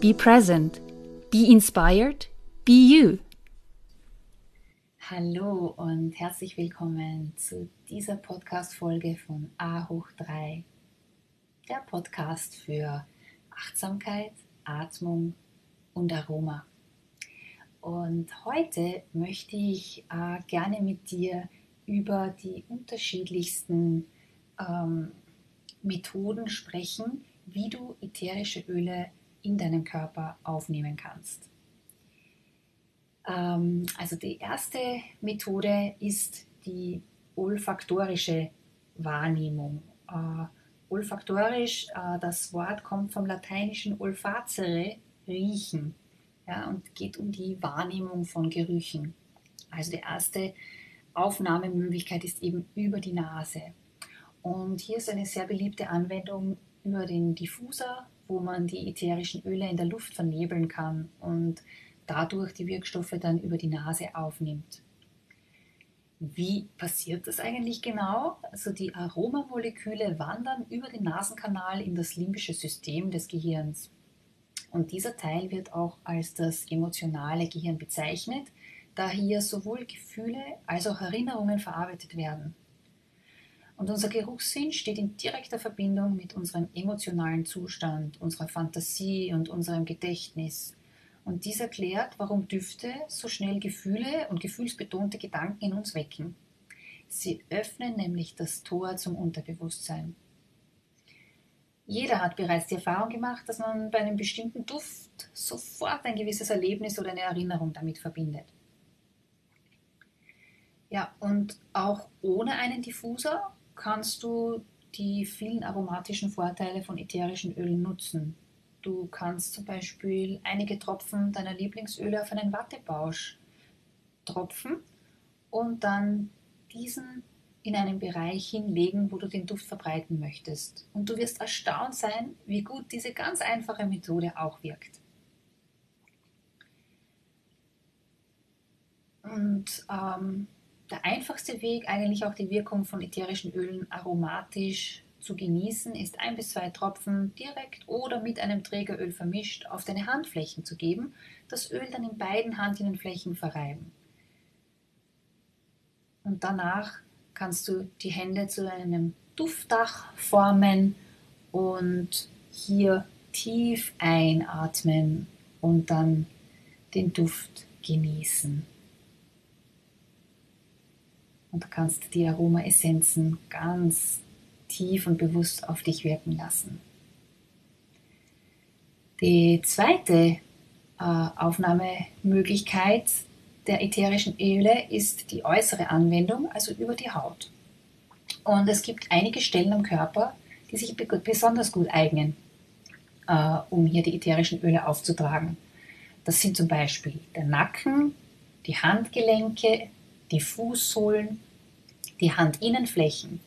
be present, be inspired, be you. Hallo und herzlich willkommen zu dieser Podcast-Folge von A hoch 3, der Podcast für Achtsamkeit, Atmung und Aroma. Und heute möchte ich äh, gerne mit dir über die unterschiedlichsten ähm, Methoden sprechen, wie du ätherische Öle in deinen Körper aufnehmen kannst. Ähm, also die erste Methode ist die olfaktorische Wahrnehmung. Äh, olfaktorisch, äh, das Wort kommt vom lateinischen olfacere, riechen, ja, und geht um die Wahrnehmung von Gerüchen. Also die erste Aufnahmemöglichkeit ist eben über die Nase. Und hier ist eine sehr beliebte Anwendung über den Diffuser, wo man die ätherischen Öle in der Luft vernebeln kann und dadurch die Wirkstoffe dann über die Nase aufnimmt. Wie passiert das eigentlich genau? Also die Aromamoleküle wandern über den Nasenkanal in das limbische System des Gehirns. Und dieser Teil wird auch als das emotionale Gehirn bezeichnet, da hier sowohl Gefühle als auch Erinnerungen verarbeitet werden. Und unser Geruchssinn steht in direkter Verbindung mit unserem emotionalen Zustand, unserer Fantasie und unserem Gedächtnis. Und dies erklärt, warum Düfte so schnell Gefühle und gefühlsbetonte Gedanken in uns wecken. Sie öffnen nämlich das Tor zum Unterbewusstsein. Jeder hat bereits die Erfahrung gemacht, dass man bei einem bestimmten Duft sofort ein gewisses Erlebnis oder eine Erinnerung damit verbindet. Ja, und auch ohne einen Diffuser kannst du die vielen aromatischen Vorteile von ätherischen Ölen nutzen. Du kannst zum Beispiel einige Tropfen deiner Lieblingsöle auf einen Wattebausch tropfen und dann diesen in einen Bereich hinlegen, wo du den Duft verbreiten möchtest. Und du wirst erstaunt sein, wie gut diese ganz einfache Methode auch wirkt. Und ähm, der einfachste Weg, eigentlich auch die Wirkung von ätherischen Ölen aromatisch zu genießen ist ein bis zwei Tropfen direkt oder mit einem Trägeröl vermischt auf deine Handflächen zu geben, das Öl dann in beiden Handinnenflächen verreiben. Und danach kannst du die Hände zu einem Duftdach formen und hier tief einatmen und dann den Duft genießen. Und du kannst die Aromaessenzen ganz tief und bewusst auf dich wirken lassen. Die zweite äh, Aufnahmemöglichkeit der ätherischen Öle ist die äußere Anwendung, also über die Haut. Und es gibt einige Stellen am Körper, die sich besonders gut eignen, äh, um hier die ätherischen Öle aufzutragen. Das sind zum Beispiel der Nacken, die Handgelenke, die Fußsohlen, die Handinnenflächen,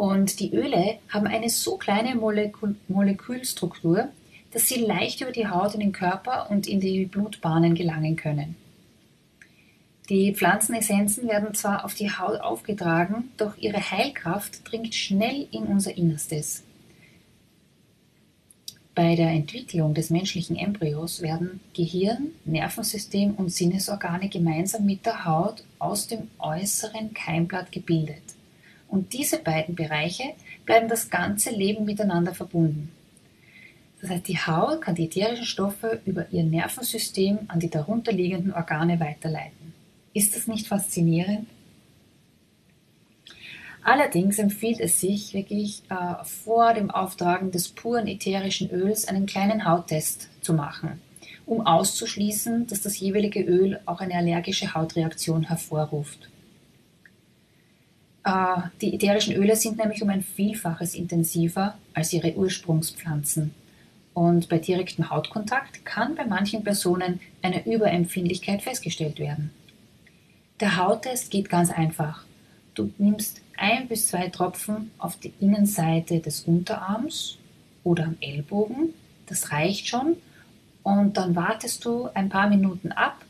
und die Öle haben eine so kleine Molekül Molekülstruktur, dass sie leicht über die Haut in den Körper und in die Blutbahnen gelangen können. Die Pflanzenessenzen werden zwar auf die Haut aufgetragen, doch ihre Heilkraft dringt schnell in unser Innerstes. Bei der Entwicklung des menschlichen Embryos werden Gehirn, Nervensystem und Sinnesorgane gemeinsam mit der Haut aus dem äußeren Keimblatt gebildet. Und diese beiden Bereiche bleiben das ganze Leben miteinander verbunden. Das heißt, die Haut kann die ätherischen Stoffe über ihr Nervensystem an die darunterliegenden Organe weiterleiten. Ist das nicht faszinierend? Allerdings empfiehlt es sich wirklich äh, vor dem Auftragen des puren ätherischen Öls einen kleinen Hauttest zu machen, um auszuschließen, dass das jeweilige Öl auch eine allergische Hautreaktion hervorruft. Äh, die ätherischen Öle sind nämlich um ein Vielfaches intensiver als ihre Ursprungspflanzen. Und bei direktem Hautkontakt kann bei manchen Personen eine Überempfindlichkeit festgestellt werden. Der Hauttest geht ganz einfach. Du nimmst ein bis zwei Tropfen auf die Innenseite des Unterarms oder am Ellbogen. Das reicht schon. Und dann wartest du ein paar Minuten ab,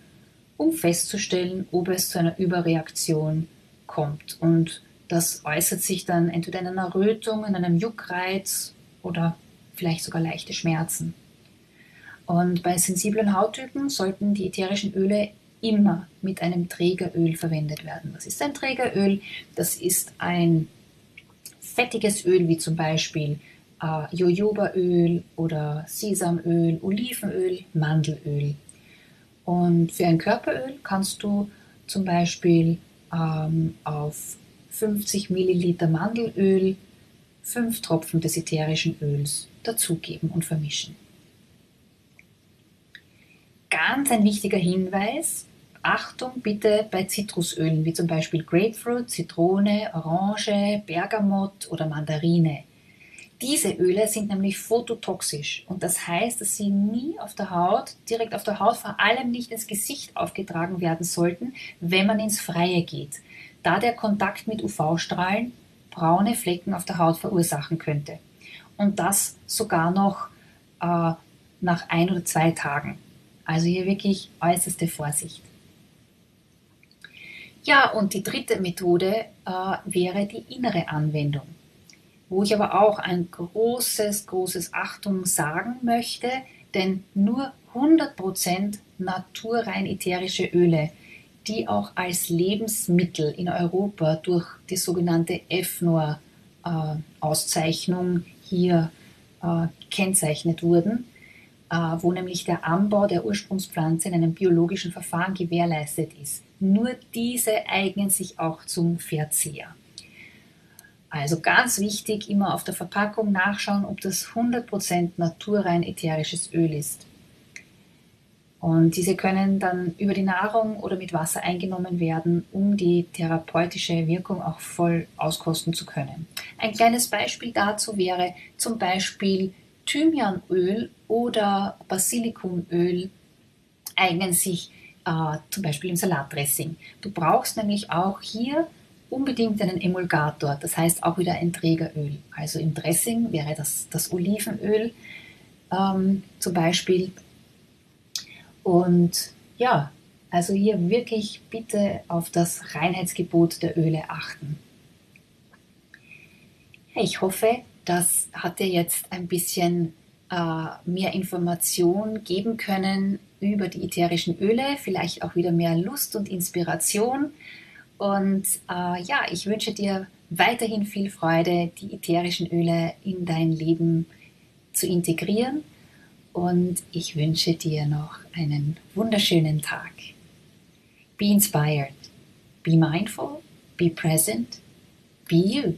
um festzustellen, ob es zu einer Überreaktion kommt. Und das äußert sich dann entweder in einer Rötung, in einem Juckreiz oder vielleicht sogar leichte Schmerzen. Und bei sensiblen Hauttypen sollten die ätherischen Öle immer mit einem Trägeröl verwendet werden. Was ist ein Trägeröl? Das ist ein fettiges Öl, wie zum Beispiel äh, Jojobaöl oder Sesamöl, Olivenöl, Mandelöl. Und für ein Körperöl kannst du zum Beispiel ähm, auf 50 Milliliter Mandelöl 5 Tropfen des ätherischen Öls dazugeben und vermischen. Ganz ein wichtiger Hinweis, Achtung bitte bei Zitrusölen wie zum Beispiel Grapefruit, Zitrone, Orange, Bergamott oder Mandarine. Diese Öle sind nämlich phototoxisch und das heißt, dass sie nie auf der Haut, direkt auf der Haut, vor allem nicht ins Gesicht aufgetragen werden sollten, wenn man ins Freie geht, da der Kontakt mit UV-Strahlen braune Flecken auf der Haut verursachen könnte. Und das sogar noch äh, nach ein oder zwei Tagen. Also hier wirklich äußerste Vorsicht. Ja, und die dritte Methode äh, wäre die innere Anwendung, wo ich aber auch ein großes, großes Achtung sagen möchte, denn nur 100% naturrein ätherische Öle, die auch als Lebensmittel in Europa durch die sogenannte EFNOR-Auszeichnung äh, hier äh, gekennzeichnet wurden, wo nämlich der Anbau der Ursprungspflanze in einem biologischen Verfahren gewährleistet ist. Nur diese eignen sich auch zum Verzehr. Also ganz wichtig, immer auf der Verpackung nachschauen, ob das 100% naturrein ätherisches Öl ist. Und diese können dann über die Nahrung oder mit Wasser eingenommen werden, um die therapeutische Wirkung auch voll auskosten zu können. Ein kleines Beispiel dazu wäre zum Beispiel Thymianöl oder Basilikumöl eignen sich äh, zum Beispiel im Salatdressing. Du brauchst nämlich auch hier unbedingt einen Emulgator, das heißt auch wieder ein Trägeröl. Also im Dressing wäre das das Olivenöl ähm, zum Beispiel. Und ja, also hier wirklich bitte auf das Reinheitsgebot der Öle achten. Ich hoffe, das hat dir jetzt ein bisschen mehr Information geben können über die ätherischen Öle, vielleicht auch wieder mehr Lust und Inspiration. Und äh, ja, ich wünsche dir weiterhin viel Freude, die ätherischen Öle in dein Leben zu integrieren. Und ich wünsche dir noch einen wunderschönen Tag. Be inspired, be mindful, be present, be you.